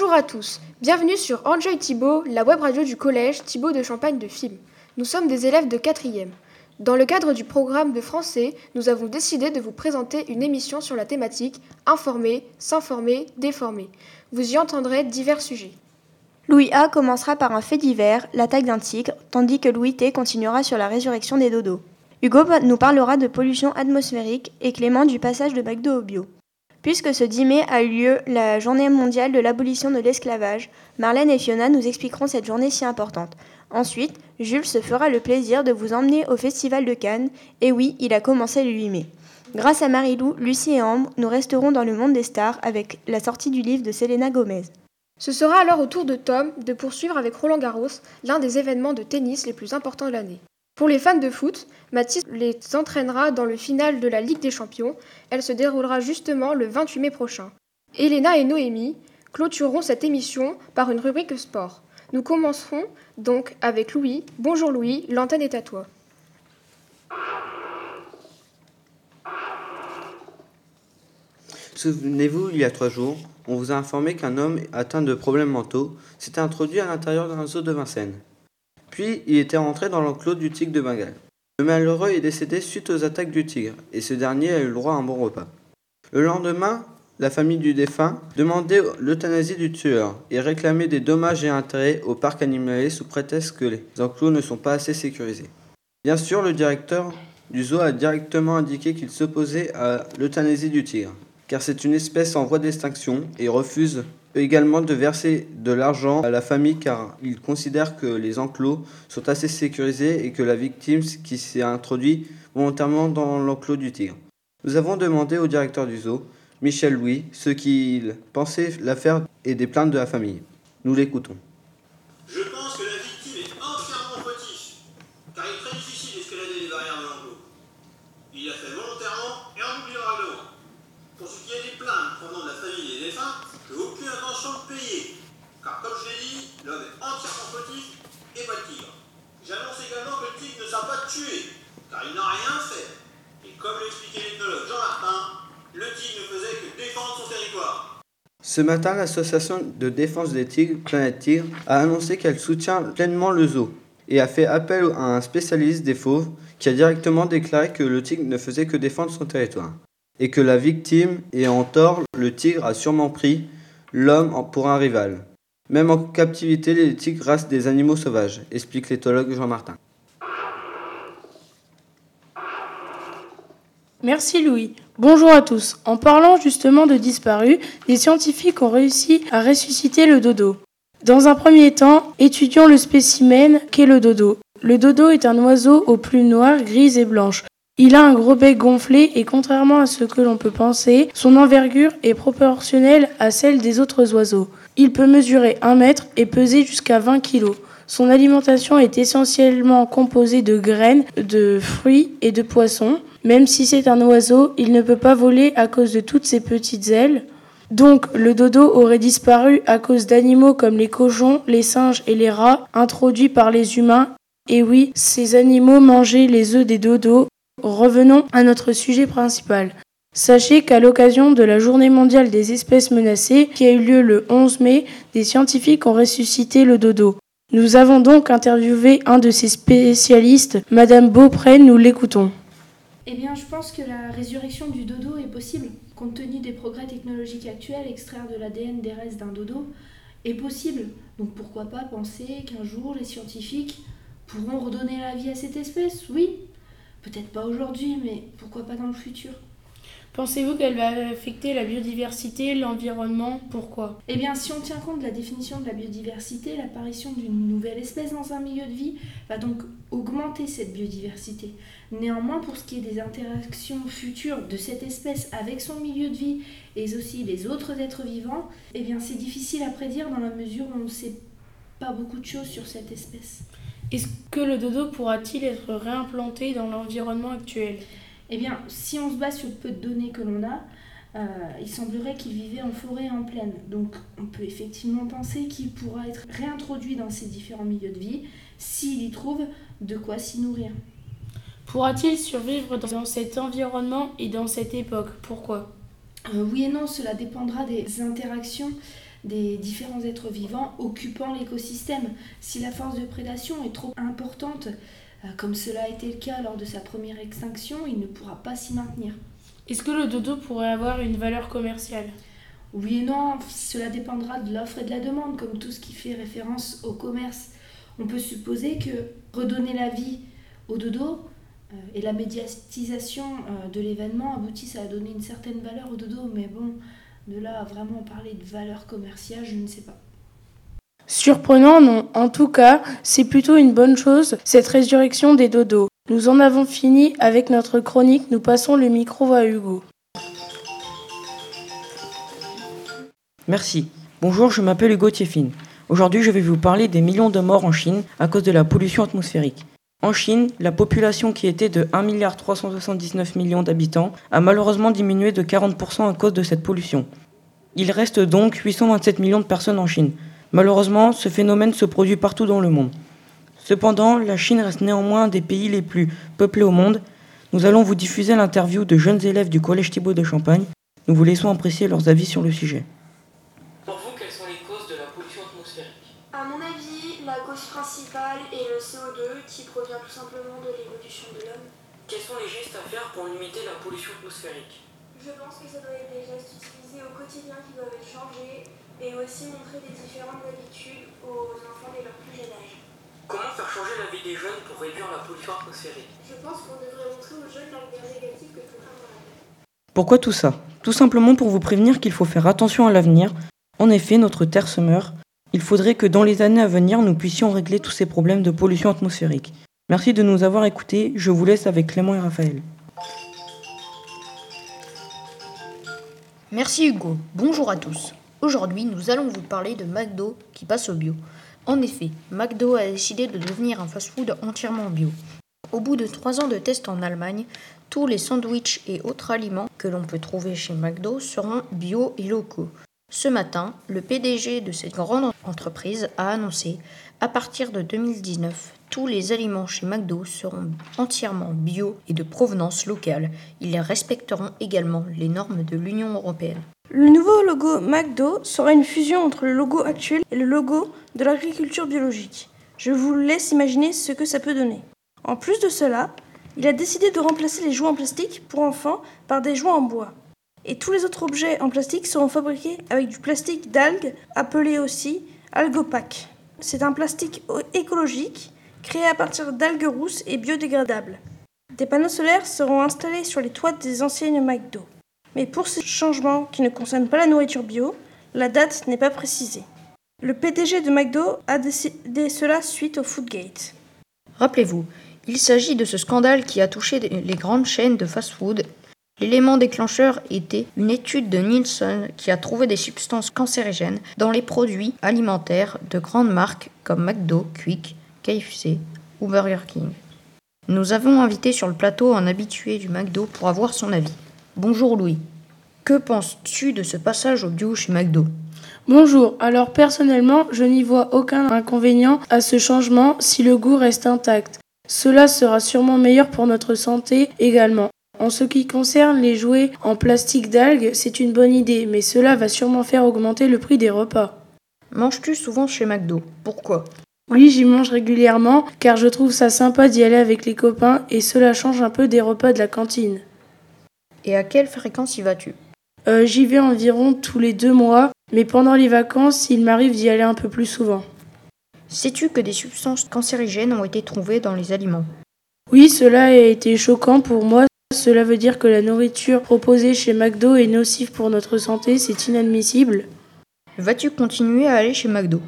Bonjour à tous, bienvenue sur Enjoy Thibault, la web radio du collège Thibault de Champagne de Film. Nous sommes des élèves de 4e. Dans le cadre du programme de français, nous avons décidé de vous présenter une émission sur la thématique Informer, s'informer, déformer. Vous y entendrez divers sujets. Louis A commencera par un fait divers, l'attaque d'un tigre, tandis que Louis T continuera sur la résurrection des dodos. Hugo nous parlera de pollution atmosphérique et Clément du passage de McDo au bio. Puisque ce 10 mai a eu lieu la journée mondiale de l'abolition de l'esclavage, Marlène et Fiona nous expliqueront cette journée si importante. Ensuite, Jules se fera le plaisir de vous emmener au Festival de Cannes, et oui, il a commencé le 8 mai. Grâce à Marilou, Lucie et Ambre, nous resterons dans le monde des stars avec la sortie du livre de Selena Gomez. Ce sera alors au tour de Tom de poursuivre avec Roland Garros l'un des événements de tennis les plus importants de l'année. Pour les fans de foot, Mathis les entraînera dans le final de la Ligue des Champions. Elle se déroulera justement le 28 mai prochain. Elena et Noémie clôtureront cette émission par une rubrique sport. Nous commencerons donc avec Louis. Bonjour Louis, l'antenne est à toi. Souvenez-vous, il y a trois jours, on vous a informé qu'un homme atteint de problèmes mentaux s'était introduit à l'intérieur d'un zoo de Vincennes. Il était rentré dans l'enclos du tigre de Bengale. Le malheureux est décédé suite aux attaques du tigre, et ce dernier a eu le droit à un bon repas. Le lendemain, la famille du défunt demandait l'euthanasie du tueur et réclamait des dommages et intérêts au parc animalier sous prétexte que les enclos ne sont pas assez sécurisés. Bien sûr, le directeur du zoo a directement indiqué qu'il s'opposait à l'euthanasie du tigre, car c'est une espèce en voie d'extinction et refuse également de verser de l'argent à la famille car il considère que les enclos sont assez sécurisés et que la victime qui s'est introduit volontairement dans l'enclos du tigre. Nous avons demandé au directeur du zoo, Michel Louis, ce qu'il pensait l'affaire et des plaintes de la famille. Nous l'écoutons. Je pense que la victime est entièrement fautif, car il est très difficile d'escalader les barrières de l'enclos. Il l'a fait volontairement et en oubliant règlement. Pour ce qui est des plaintes provenant de la famille des défunts, je n'ai aucune intention de payer, car comme je l'ai dit, l'homme est entièrement fautif et pas le tigre. J'annonce également que le tigre ne sera pas tué, car il n'a rien fait. Et comme l'expliquait l'ethnologue Jean Martin, le tigre ne faisait que défendre son territoire. Ce matin, l'association de défense des tigres, Planète Tigre, a annoncé qu'elle soutient pleinement le zoo et a fait appel à un spécialiste des fauves qui a directement déclaré que le tigre ne faisait que défendre son territoire et que la victime ayant tort, le tigre a sûrement pris l'homme pour un rival. Même en captivité, les tigres restent des animaux sauvages, explique l'éthologue Jean Martin. Merci Louis. Bonjour à tous. En parlant justement de disparus, les scientifiques ont réussi à ressusciter le dodo. Dans un premier temps, étudions le spécimen qu'est le dodo. Le dodo est un oiseau aux plumes noires, grises et blanches. Il a un gros bec gonflé et contrairement à ce que l'on peut penser, son envergure est proportionnelle à celle des autres oiseaux. Il peut mesurer 1 mètre et peser jusqu'à 20 kg. Son alimentation est essentiellement composée de graines, de fruits et de poissons. Même si c'est un oiseau, il ne peut pas voler à cause de toutes ses petites ailes. Donc le dodo aurait disparu à cause d'animaux comme les cochons, les singes et les rats introduits par les humains. Et oui, ces animaux mangeaient les œufs des dodos. Revenons à notre sujet principal. Sachez qu'à l'occasion de la journée mondiale des espèces menacées, qui a eu lieu le 11 mai, des scientifiques ont ressuscité le dodo. Nous avons donc interviewé un de ces spécialistes, Madame Beaupré, nous l'écoutons. Eh bien, je pense que la résurrection du dodo est possible. Compte tenu des progrès technologiques actuels, extraire de l'ADN des restes d'un dodo est possible. Donc pourquoi pas penser qu'un jour les scientifiques pourront redonner la vie à cette espèce? Oui. Peut-être pas aujourd'hui, mais pourquoi pas dans le futur Pensez-vous qu'elle va affecter la biodiversité, l'environnement? Pourquoi? Eh bien, si on tient compte de la définition de la biodiversité, l'apparition d'une nouvelle espèce dans un milieu de vie va donc augmenter cette biodiversité. Néanmoins, pour ce qui est des interactions futures de cette espèce avec son milieu de vie et aussi les autres êtres vivants, eh bien, c'est difficile à prédire dans la mesure où on ne sait pas beaucoup de choses sur cette espèce. Est-ce que le dodo pourra-t-il être réimplanté dans l'environnement actuel? Eh bien, si on se base sur le peu de données que l'on a, euh, il semblerait qu'il vivait en forêt en plaine. Donc on peut effectivement penser qu'il pourra être réintroduit dans ces différents milieux de vie s'il y trouve de quoi s'y nourrir. Pourra-t-il survivre dans cet environnement et dans cette époque? Pourquoi? Euh, Oui et non, cela dépendra des interactions des différents êtres vivants occupant l'écosystème. Si la force de prédation est trop importante, euh, comme cela a été le cas lors de sa première extinction, il ne pourra pas s'y maintenir. Est-ce que le dodo pourrait avoir une valeur commerciale? Oui et non, cela dépendra de l'offre et de la demande, comme tout ce qui fait référence au commerce. On peut supposer que redonner la vie au dodo euh, et la médiatisation euh, de l'événement aboutissent à donner une certaine valeur au dodo, mais bon, de là à vraiment parler de valeur commerciale, je ne sais pas. Surprenant, non. En tout cas, c'est plutôt une bonne chose, cette résurrection des dodos. Nous en avons fini avec notre chronique, nous passons le micro à Hugo. Merci. Bonjour, je m'appelle Hugo Tiefin. Aujourd'hui, je vais vous parler des millions de morts en Chine à cause de la pollution atmosphérique. En Chine, la population qui était de 1,379 milliard d'habitants a malheureusement diminué de 40% à cause de cette pollution. Il reste donc 827 millions de personnes en Chine. Malheureusement, ce phénomène se produit partout dans le monde. Cependant, la Chine reste néanmoins un des pays les plus peuplés au monde. Nous allons vous diffuser l'interview de jeunes élèves du Collège Thibault de Champagne. Nous vous laissons apprécier leurs avis sur le sujet. Pour vous, quelles sont les causes de la pollution atmosphérique À mon avis, la cause principale est le CO2 qui provient tout simplement de l'évolution de l'homme. Quels sont les gestes à faire pour limiter la pollution atmosphérique? Je pense que ça doit être des gestes utilisés au quotidien qui doivent être changés et aussi montrer des différentes habitudes aux enfants dès leur plus jeune âge. Comment faire changer la vie des jeunes pour réduire la pollution atmosphérique? Je pense qu'on devrait montrer aux jeunes l'avenir négatif que la Pourquoi tout ça? Tout simplement pour vous prévenir qu'il faut faire attention à l'avenir. En effet, notre Terre se meurt. Il faudrait que dans les années à venir, nous puissions régler tous ces problèmes de pollution atmosphérique. Merci de nous avoir écoutés. Je vous laisse avec Clément et Raphaël. Merci Hugo. Bonjour à tous. Aujourd'hui, nous allons vous parler de McDo qui passe au bio. En effet, McDo a décidé de devenir un fast-food entièrement bio. Au bout de trois ans de tests en Allemagne, tous les sandwichs et autres aliments que l'on peut trouver chez McDo seront bio et locaux. Ce matin, le PDG de cette grande entreprise a annoncé à partir de 2019, tous les aliments chez McDo seront entièrement bio et de provenance locale. Ils respecteront également les normes de l'Union européenne. Le nouveau logo McDo sera une fusion entre le logo actuel et le logo de l'agriculture biologique. Je vous laisse imaginer ce que ça peut donner. En plus de cela, il a décidé de remplacer les jouets en plastique pour enfants par des jouets en bois. Et tous les autres objets en plastique seront fabriqués avec du plastique d'algues, appelé aussi algopac. C'est un plastique écologique créé à partir d'algues rousses et biodégradables. Des panneaux solaires seront installés sur les toits des anciennes McDo. Mais pour ces changements qui ne concernent pas la nourriture bio, la date n'est pas précisée. Le PDG de McDo a décidé cela suite au Foodgate. Rappelez-vous, il s'agit de ce scandale qui a touché les grandes chaînes de fast-food. L'élément déclencheur était une étude de Nielsen qui a trouvé des substances cancérigènes dans les produits alimentaires de grandes marques comme McDo, Quick, KFC ou Burger King. Nous avons invité sur le plateau un habitué du McDo pour avoir son avis. Bonjour Louis. Que penses-tu de ce passage au bio chez McDo? Bonjour, alors personnellement, je n'y vois aucun inconvénient à ce changement si le goût reste intact. Cela sera sûrement meilleur pour notre santé également. En ce qui concerne les jouets en plastique d'algues, c'est une bonne idée, mais cela va sûrement faire augmenter le prix des repas. Manges-tu souvent chez McDo? Pourquoi? Oui, j'y mange régulièrement, car je trouve ça sympa d'y aller avec les copains et cela change un peu des repas de la cantine. Et à quelle fréquence y vas-tu? Euh, J'y vais environ tous les deux mois, mais pendant les vacances, il m'arrive d'y aller un peu plus souvent. Sais-tu que des substances cancérigènes ont été trouvées dans les aliments? Oui, cela a été choquant pour moi. Cela veut dire que la nourriture proposée chez McDo est nocive pour notre santé, c'est inadmissible. Vas-tu continuer à aller chez McDo?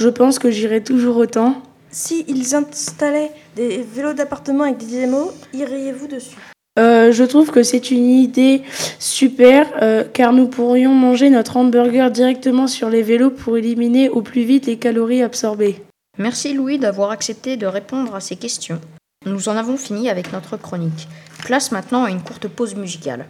Je pense que j'irai toujours autant. Si ils installaient des vélos d'appartement avec des démos, iriez-vous dessus? Euh, je trouve que c'est une idée super euh, car nous pourrions manger notre hamburger directement sur les vélos pour éliminer au plus vite les calories absorbées. Merci Louis d'avoir accepté de répondre à ces questions. Nous en avons fini avec notre chronique. Place maintenant à une courte pause musicale.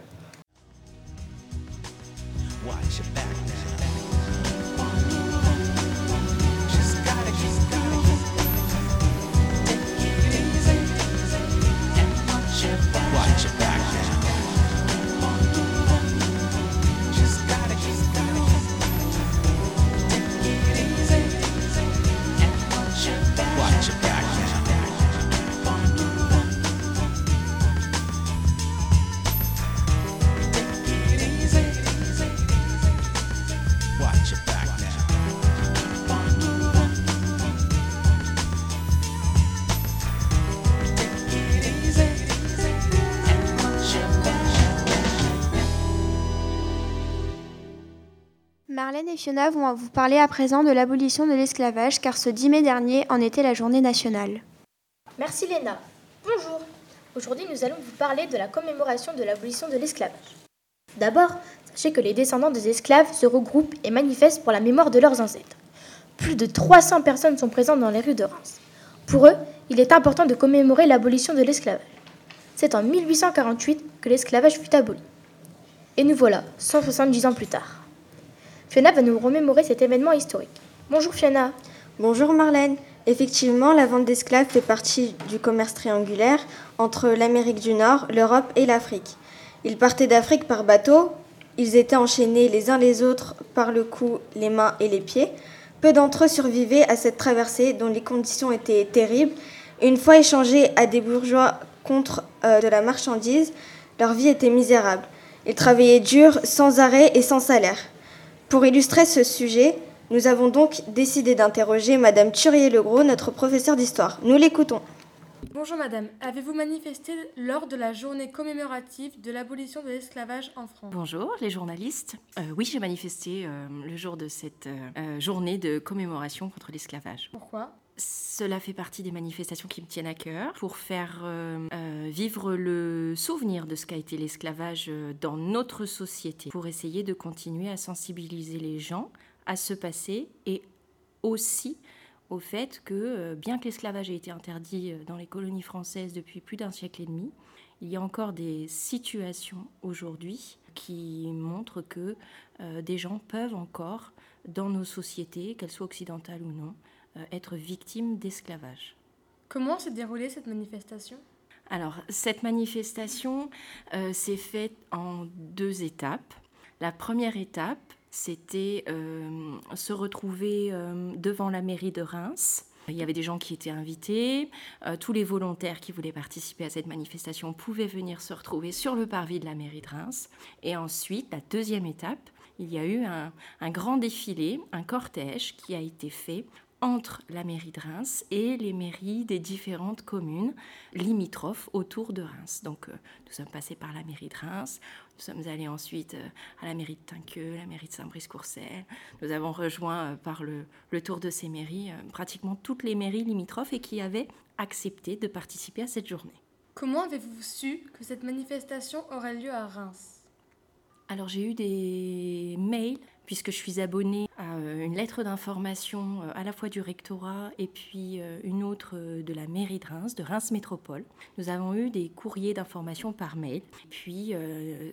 Vont vous parler à présent de l'abolition de l'esclavage car ce 10 mai dernier en était la journée nationale. Merci Léna. Bonjour. Aujourd'hui, nous allons vous parler de la commémoration de l'abolition de l'esclavage. D'abord, sachez que les descendants des esclaves se regroupent et manifestent pour la mémoire de leurs ancêtres. Plus de 300 personnes sont présentes dans les rues de Reims. Pour eux, il est important de commémorer l'abolition de l'esclavage. C'est en 1848 que l'esclavage fut aboli. Et nous voilà, 170 ans plus tard. Fiona va nous remémorer cet événement historique. Bonjour Fiona. Bonjour Marlène. Effectivement, la vente d'esclaves fait partie du commerce triangulaire entre l'Amérique du Nord, l'Europe et l'Afrique. Ils partaient d'Afrique par bateau, ils étaient enchaînés les uns les autres par le cou, les mains et les pieds. Peu d'entre eux survivaient à cette traversée dont les conditions étaient terribles. Une fois échangés à des bourgeois contre euh, de la marchandise, leur vie était misérable. Ils travaillaient dur, sans arrêt et sans salaire. Pour illustrer ce sujet, nous avons donc décidé d'interroger Madame Turier-Legros, notre professeur d'histoire. Nous l'écoutons. Bonjour Madame, avez-vous manifesté lors de la journée commémorative de l'abolition de l'esclavage en France? Bonjour les journalistes. Euh, oui, j'ai manifesté euh, le jour de cette euh, journée de commémoration contre l'esclavage. Pourquoi? Cela fait partie des manifestations qui me tiennent à cœur pour faire vivre le souvenir de ce qu'a été l'esclavage dans notre société, pour essayer de continuer à sensibiliser les gens à ce passé et aussi au fait que, euh, bien que l'esclavage ait été interdit euh, dans les colonies françaises depuis plus d'un siècle et demi, il y a encore des situations aujourd'hui qui montrent que euh, des gens peuvent encore, dans nos sociétés, qu'elles soient occidentales ou non, être victimes d'esclavage. Comment s'est déroulée cette manifestation? Alors, cette manifestation s'est faite en deux étapes. La première étape, c'était euh, se retrouver euh, devant la mairie de Reims. Il y avait des gens qui étaient invités, euh, tous les volontaires qui voulaient participer à cette manifestation pouvaient venir se retrouver sur le parvis de la mairie de Reims. Et ensuite, la deuxième étape, il y a eu un grand défilé, un cortège qui a été fait entre la mairie de Reims et les mairies des différentes communes limitrophes autour de Reims. Donc euh, nous sommes passés par la mairie de Reims, nous sommes allés ensuite euh, à la mairie de Tinqueux, la mairie de Saint-Brice-Courcelles. Nous avons rejoint euh, par le, le, tour de ces mairies pratiquement toutes les mairies limitrophes et qui avaient accepté de participer à cette journée. Comment avez-vous su que cette manifestation aurait lieu à Reims? Alors j'ai eu des mails puisque je suis abonnée à euh, une lettre d'information euh, à la fois du rectorat et puis euh, une autre de la mairie de Reims, de Reims Métropole. Nous avons eu des courriers d'information par mail. Puis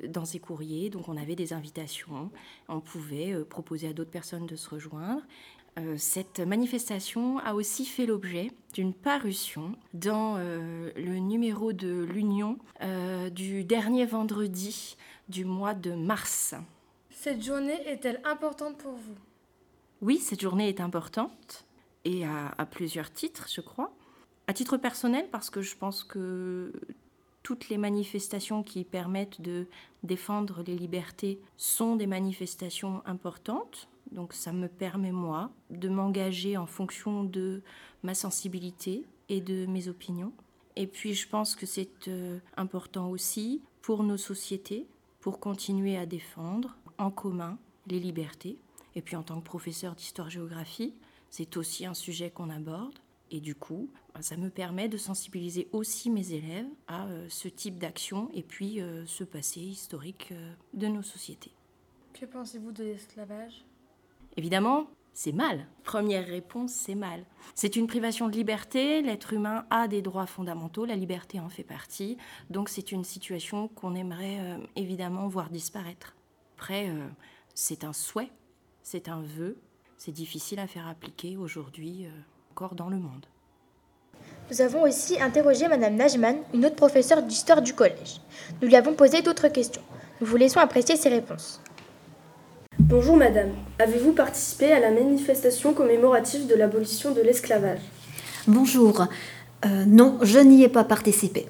dans ces courriers, donc on avait des invitations, on pouvait proposer à d'autres personnes de se rejoindre. Cette manifestation a aussi fait l'objet d'une parution dans le numéro de l'Union du dernier vendredi du mois de mars. Cette journée est-elle importante pour vous? Oui, cette journée est importante et à, plusieurs titres, je crois. À titre personnel, parce que je pense que toutes les manifestations qui permettent de défendre les libertés sont des manifestations importantes. Donc ça me permet, moi, de m'engager en fonction de ma sensibilité et de mes opinions. Et puis je pense que c'est euh, important aussi pour nos sociétés, pour continuer à défendre en commun les libertés. Et puis en tant que professeur d'histoire-géographie, c'est aussi un sujet qu'on aborde. Et du coup, bah, ça me permet de sensibiliser aussi mes élèves à euh, ce type d'action et puis euh, ce passé historique euh, de nos sociétés. Que pensez-vous de l'esclavage? Évidemment, c'est mal. Première réponse, c'est mal. C'est une privation de liberté, l'être humain a des droits fondamentaux, la liberté en fait partie, donc c'est une situation qu'on aimerait évidemment voir disparaître. Après, euh, c'est un souhait, c'est un vœu, c'est difficile à faire appliquer aujourd'hui euh, encore dans le monde. Nous avons aussi interrogé Madame Najman, une autre professeure d'histoire du collège. Nous lui avons posé d'autres questions. Nous vous laissons apprécier ses réponses. Bonjour Madame, avez-vous participé à la manifestation commémorative de l'abolition de l'esclavage? Bonjour, euh, non, je n'y ai pas participé.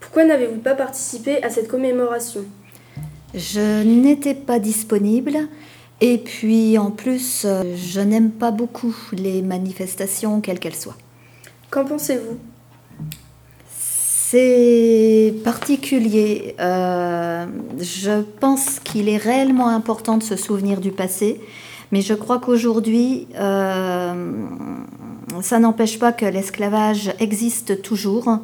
Pourquoi n'avez-vous pas participé à cette commémoration? Je n'étais pas disponible et puis en plus, euh, je n'aime pas beaucoup les manifestations, quelles qu'elles soient. Qu'en pensez-vous? C'est particulier. Euh, je pense qu'il est réellement important de se souvenir du passé, Mais je crois qu'aujourd'hui, ça n'empêche pas que l'esclavage existe toujours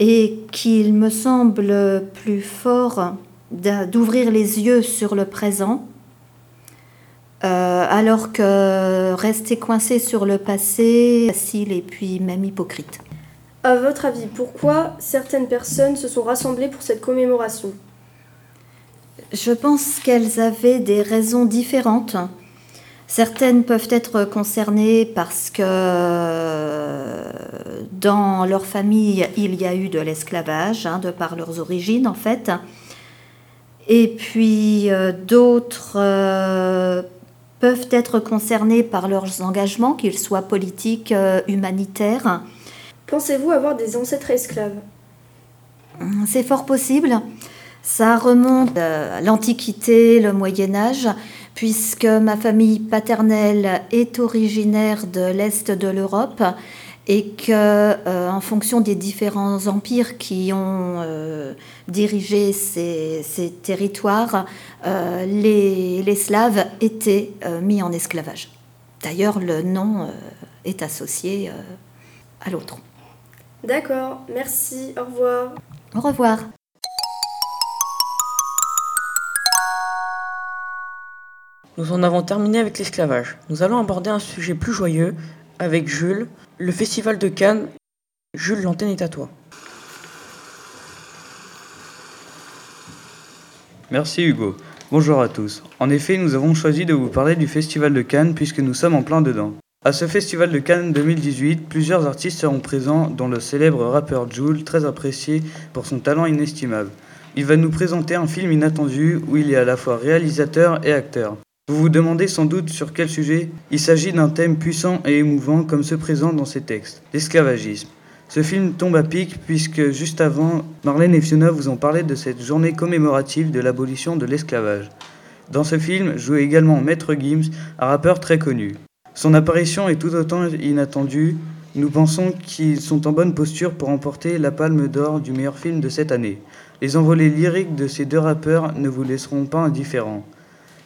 et qu'il me semble plus fort d'ouvrir les yeux sur le présent, euh, alors que rester coincé sur le passé, facile et puis même hypocrite. À votre avis, pourquoi certaines personnes se sont rassemblées pour cette commémoration? Je pense qu'elles avaient des raisons différentes. Certaines peuvent être concernées parce que dans leur famille, il y a eu de l'esclavage, hein, de par leurs origines en fait. Et puis euh, d'autres euh, peuvent être concernés par leurs engagements, qu'ils soient politiques, euh, humanitaires. Pensez-vous avoir des ancêtres esclaves? Hum, C'est fort possible. Ça remonte à l'Antiquité, le Moyen Âge, puisque ma famille paternelle est originaire de l'Est de l'Europe et que, euh, en fonction des différents empires qui ont euh, dirigé ces, territoires, euh, les, les, Slaves étaient mis en esclavage. D'ailleurs, le nom est associé à l'autre. D'accord, merci, au revoir. Au revoir. Nous en avons terminé avec l'esclavage. Nous allons aborder un sujet plus joyeux avec Jules, le Festival de Cannes. Jules, l'antenne est à toi. Merci Hugo. Bonjour à tous. En effet, nous avons choisi de vous parler du Festival de Cannes puisque nous sommes en plein dedans. À ce Festival de Cannes 2018, plusieurs artistes seront présents, dont le célèbre rappeur Jules, très apprécié pour son talent inestimable. Il va nous présenter un film inattendu où il est à la fois réalisateur et acteur. Vous vous demandez sans doute sur quel sujet Il s'agit d'un thème puissant et émouvant comme se présente dans ces textes, l'esclavagisme. Ce film tombe à pic puisque juste avant, Marlène et Fiona vous ont parlé de cette journée commémorative de l'abolition de l'esclavage. Dans ce film joue également Maître Gims, un rappeur très connu. Son apparition est tout autant inattendue. Nous pensons qu'ils sont en bonne posture pour remporter la palme d'or du meilleur film de cette année. Les envolées lyriques de ces deux rappeurs ne vous laisseront pas indifférents.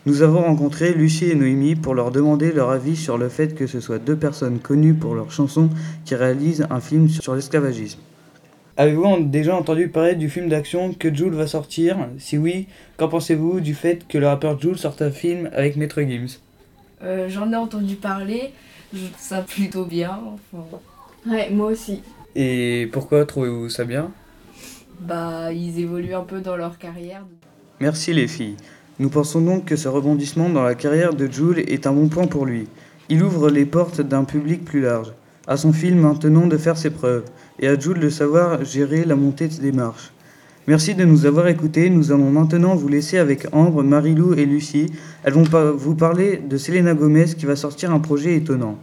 Nous avons rencontré Lucie et Noémie pour leur demander leur avis sur le fait que ce soit deux personnes connues pour leurs chansons qui réalisent un film sur l'esclavagisme. Avez-vous déjà entendu parler du film d'action que Jules va sortir? Si oui, qu'en pensez-vous du fait que le rappeur Jules sorte un film avec Maître Gims? Euh, J'en ai entendu parler, je trouve ça plutôt bien. Ouais, moi aussi. Et pourquoi trouvez-vous ça bien? Bah, ils évoluent un peu dans leur carrière. Merci les filles. Nous pensons donc que ce rebondissement dans la carrière de Jules est un bon point pour lui. Il ouvre les portes d'un public plus large. À son film maintenant de faire ses preuves, et à Jules de savoir gérer la montée des marches. Merci de nous avoir écoutés. Nous allons maintenant vous laisser avec Ambre, Marilou et Lucie. Elles vont vous parler de Selena Gomez qui va sortir un projet étonnant.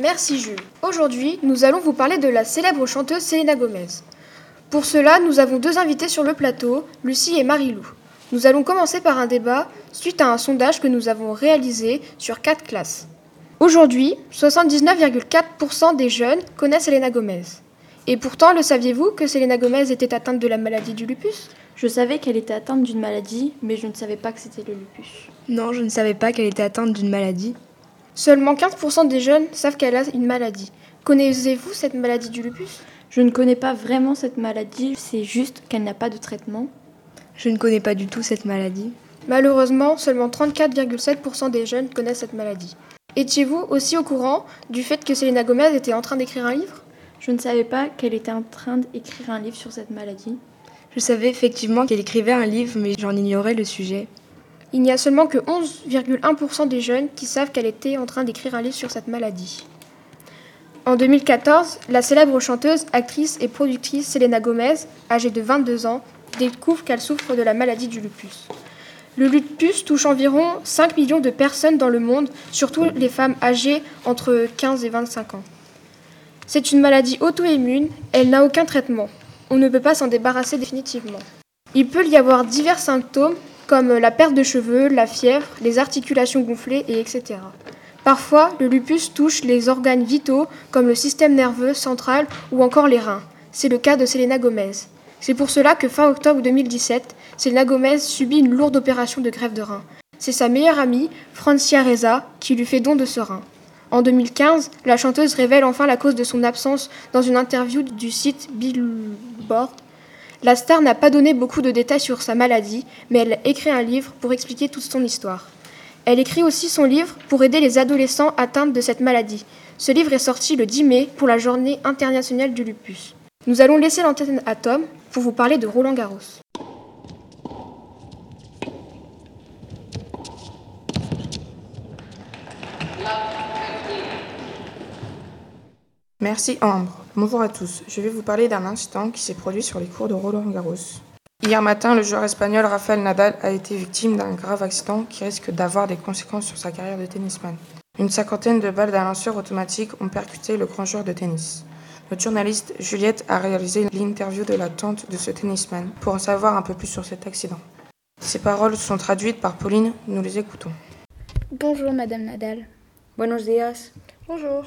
Merci Jules. Aujourd'hui, nous allons vous parler de la célèbre chanteuse Selena Gomez. Pour cela, nous avons deux invités sur le plateau, Lucie et Marilou. Nous allons commencer par un débat suite à un sondage que nous avons réalisé sur quatre classes. Aujourd'hui, 79,4% des jeunes connaissent Selena Gomez. Et pourtant, le saviez-vous que Selena Gomez était atteinte de la maladie du lupus? Je savais qu'elle était atteinte d'une maladie, mais je ne savais pas que c'était le lupus. Non, je ne savais pas qu'elle était atteinte d'une maladie. Seulement 15% des jeunes savent qu'elle a une maladie. Connaissez-vous cette maladie du lupus? Je ne connais pas vraiment cette maladie, c'est juste qu'elle n'a pas de traitement. Je ne connais pas du tout cette maladie. Malheureusement, seulement 34,7% des jeunes connaissent cette maladie. Étiez-vous aussi au courant du fait que Selena Gomez était en train d'écrire un livre? Je ne savais pas qu'elle était en train d'écrire un livre sur cette maladie. Je savais effectivement qu'elle écrivait un livre, mais j'en ignorais le sujet. Il n'y a seulement que 11,1% des jeunes qui savent qu'elle était en train d'écrire un livre sur cette maladie. En 2014, la célèbre chanteuse, actrice et productrice Selena Gomez, âgée de 22 ans, découvre qu'elle souffre de la maladie du lupus. Le lupus touche environ 5 millions de personnes dans le monde, surtout les femmes âgées entre 15 et 25 ans. C'est une maladie auto-immune, elle n'a aucun traitement. On ne peut pas s'en débarrasser définitivement. Il peut y avoir divers symptômes comme la perte de cheveux, la fièvre, les articulations gonflées, et etc. Parfois, le lupus touche les organes vitaux comme le système nerveux central ou encore les reins. C'est le cas de Selena Gomez. C'est pour cela que fin octobre 2017, Selena Gomez subit une lourde opération de grève de rein. C'est sa meilleure amie, Francia Reza, qui lui fait don de ce rein. En 2015, la chanteuse révèle enfin la cause de son absence dans une interview du site Billboard. La star n'a pas donné beaucoup de détails sur sa maladie, mais elle écrit un livre pour expliquer toute son histoire. Elle écrit aussi son livre pour aider les adolescents atteints de cette maladie. Ce livre est sorti le 10 mai pour la journée internationale du lupus. Nous allons laisser l'antenne à Tom pour vous parler de Roland Garros. Merci Ambre. Bonjour à tous. Je vais vous parler d'un incident qui s'est produit sur les cours de Roland Garros. Hier matin, le joueur espagnol Rafael Nadal a été victime d'un grave accident qui risque d'avoir des conséquences sur sa carrière de tennisman. Une cinquantaine de balles d'un lanceur automatique ont percuté le grand joueur de tennis. Notre journaliste Juliette a réalisé l'interview de la tante de ce tennisman pour en savoir un peu plus sur cet accident. Ces paroles sont traduites par Pauline, nous les écoutons. Bonjour Madame Nadal. Buenos días. Bonjour.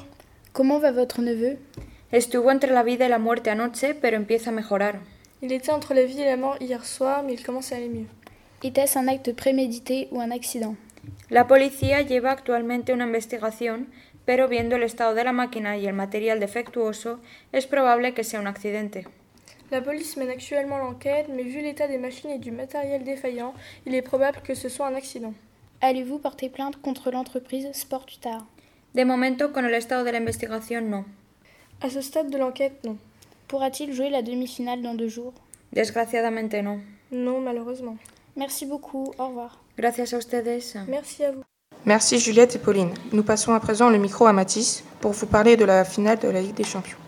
Comment va votre neveu? Estuvo entre la vida y la muerte anoche, pero empieza a mejorar. Il était entre la vie et la mort hier soir, mais il commence à aller mieux. Était-ce un acte prémédité ou un accident? La policía lleva actualmente una investigación, pero viendo el estado de la máquina y el material defectuoso, es probable que sea un accidente. La police mène actuellement l'enquête, mais vu l'état des machines et du matériel défaillant, il est probable que ce soit un accident. Allez-vous porter plainte contre l'entreprise Sport Utah De momento, con el estado de la investigación, no. À ce stade de l'enquête, non. Pourra-t-il jouer la demi-finale dans deux jours? Desgraciadamente, no. Non, malheureusement. Merci beaucoup. Au revoir. Gracias a ustedes. Merci à vous. Merci Juliette et Pauline. Nous passons à présent le micro à Mathis pour vous parler de la finale de la Ligue des Champions.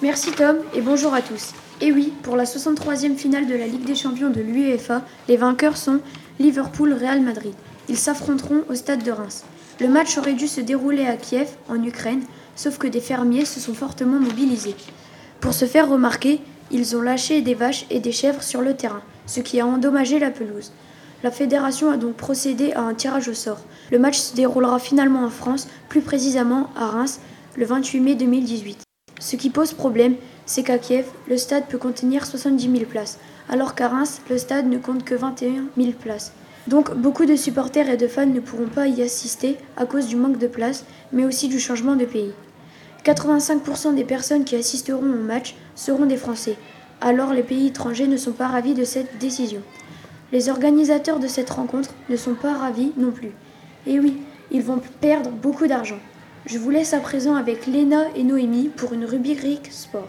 Merci Tom et bonjour à tous. Et oui, pour la 63e finale de la Ligue des Champions de l'UEFA, les vainqueurs sont Liverpool-Real Madrid. Ils s'affronteront au stade de Reims. Le match aurait dû se dérouler à Kiev, en Ukraine, sauf que des fermiers se sont fortement mobilisés. Pour se faire remarquer, ils ont lâché des vaches et des chèvres sur le terrain, ce qui a endommagé la pelouse. La fédération a donc procédé à un tirage au sort. Le match se déroulera finalement en France, plus précisément à Reims, le 28 mai 2018. Ce qui pose problème, c'est qu'à Kiev, le stade peut contenir 70 000 places, alors qu'à Reims, le stade ne compte que 21 000 places. Donc beaucoup de supporters et de fans ne pourront pas y assister à cause du manque de place, mais aussi du changement de pays. 85% des personnes qui assisteront au match seront des Français, alors les pays étrangers ne sont pas ravis de cette décision. Les organisateurs de cette rencontre ne sont pas ravis non plus. Et oui, ils vont perdre beaucoup d'argent. Je vous laisse à présent avec Léna et Noémie pour une rubrique sport.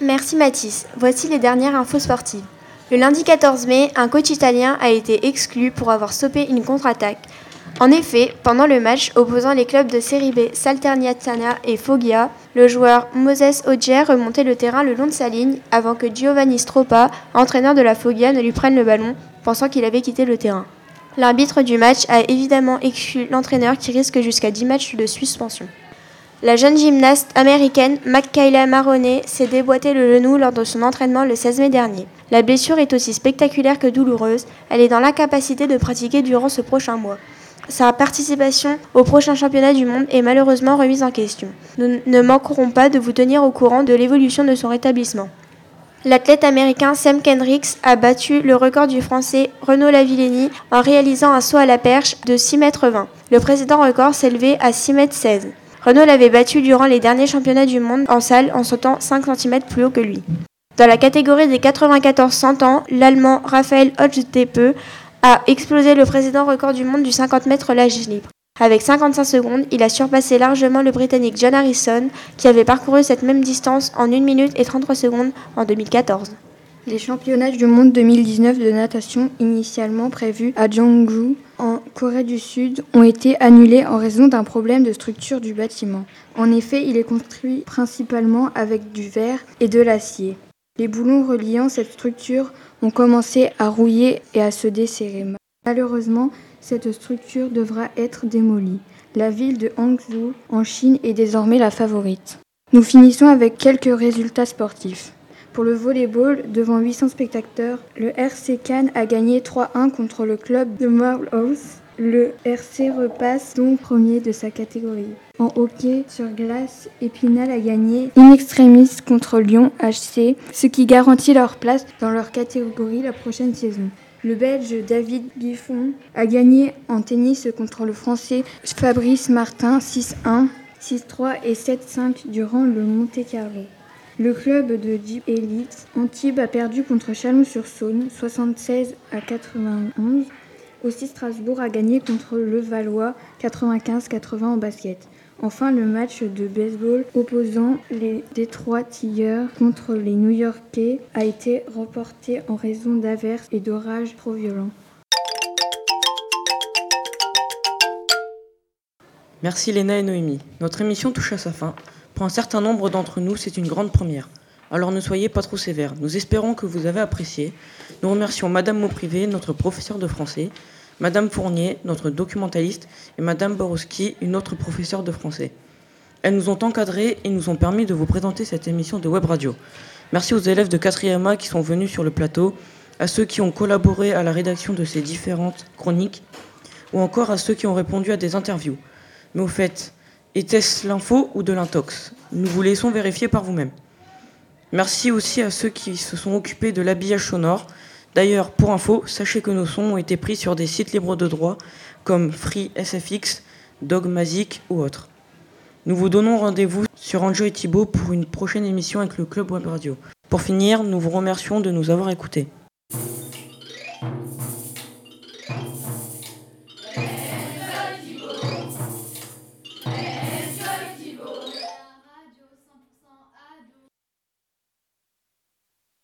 Merci Mathis. Voici les dernières infos sportives. Le lundi 14 mai, un coach italien a été exclu pour avoir stoppé une contre-attaque. En effet, pendant le match opposant les clubs de Série B Salternitana et Foggia, le joueur Moses Ogier remontait le terrain le long de sa ligne avant que Giovanni Stroppa, entraîneur de la Foggia, ne lui prenne le ballon, pensant qu'il avait quitté le terrain. L'arbitre du match a évidemment exclu l'entraîneur qui risque jusqu'à 10 matchs de suspension. La jeune gymnaste américaine Makayla Maroney s'est déboîté le genou lors de son entraînement le 16 mai dernier. La blessure est aussi spectaculaire que douloureuse. Elle est dans l'incapacité de pratiquer durant ce prochain mois. Sa participation au prochain championnat du monde est malheureusement remise en question. Nous ne manquerons pas de vous tenir au courant de l'évolution de son rétablissement. L'athlète américain Sam Kendricks a battu le record du français Renaud Lavillenie en réalisant un saut à la perche de 6,20 m. Le précédent record s'élevait à 6,16 m. Renault l'avait battu durant les derniers championnats du monde en salle en sautant 5 cm plus haut que lui. Dans la catégorie des 94-100 ans, l'Allemand Raphaël Hodgtepe a explosé le précédent record du monde du 50 mètres l'âge libre. Avec 55 secondes, il a surpassé largement le Britannique John Harrison, qui avait parcouru cette même distance en 1 minute et 33 secondes en 2014. Les championnats du monde 2019 de natation, initialement prévus à Jeonju, en Corée du Sud, ont été annulés en raison d'un problème de structure du bâtiment. En effet, il est construit principalement avec du verre et de l'acier. Les boulons reliant cette structure ont commencé à rouiller et à se desserrer. Malheureusement, cette structure devra être démolie. La ville de Hangzhou, en Chine, est désormais la favorite. Nous finissons avec quelques résultats sportifs. Pour le volleyball, devant 800 spectateurs, le RC Cannes a gagné 3-1 contre le club de Marlhouse. Le RC repasse donc premier de sa catégorie. En hockey sur glace, Épinal a gagné in extremis contre Lyon HC, ce qui garantit leur place dans leur catégorie la prochaine saison. Le Belge David Biffon a gagné en tennis contre le Français Fabrice Martin 6-1, 6-3 et 7-5 durant le Monte-Carlo. Le club de Jeep Elite Antibes a perdu contre Chalon-sur-Saône 76 à 91. Aussi Strasbourg a gagné contre le Valois 95-80 en basket. Enfin, le match de baseball opposant les Detroit Tigers contre les New Yorkais a été reporté en raison d'averses et d'orages trop violents. Merci Léna et Noémie. Notre émission touche à sa fin. Pour un certain nombre d'entre nous, c'est une grande première. Alors ne soyez pas trop sévères. Nous espérons que vous avez apprécié. Nous remercions Madame Mauprivé, notre professeure de français, Madame Fournier, notre documentaliste, et Madame Borowski, une autre professeure de français. Elles nous ont encadrés et nous ont permis de vous présenter cette émission de web radio. Merci aux élèves de 4e A qui sont venus sur le plateau, à ceux qui ont collaboré à la rédaction de ces différentes chroniques, ou encore à ceux qui ont répondu à des interviews. Mais au fait, était-ce l'info ou de l'intox? Nous vous laissons vérifier par vous-même. Merci aussi à ceux qui se sont occupés de l'habillage sonore. D'ailleurs, pour info, sachez que nos sons ont été pris sur des sites libres de droit comme Free SFX, Dogmazic ou autres. Nous vous donnons rendez-vous sur Enjoy Thibault pour une prochaine émission avec le Club Web Radio. Pour finir, nous vous remercions de nous avoir écoutés.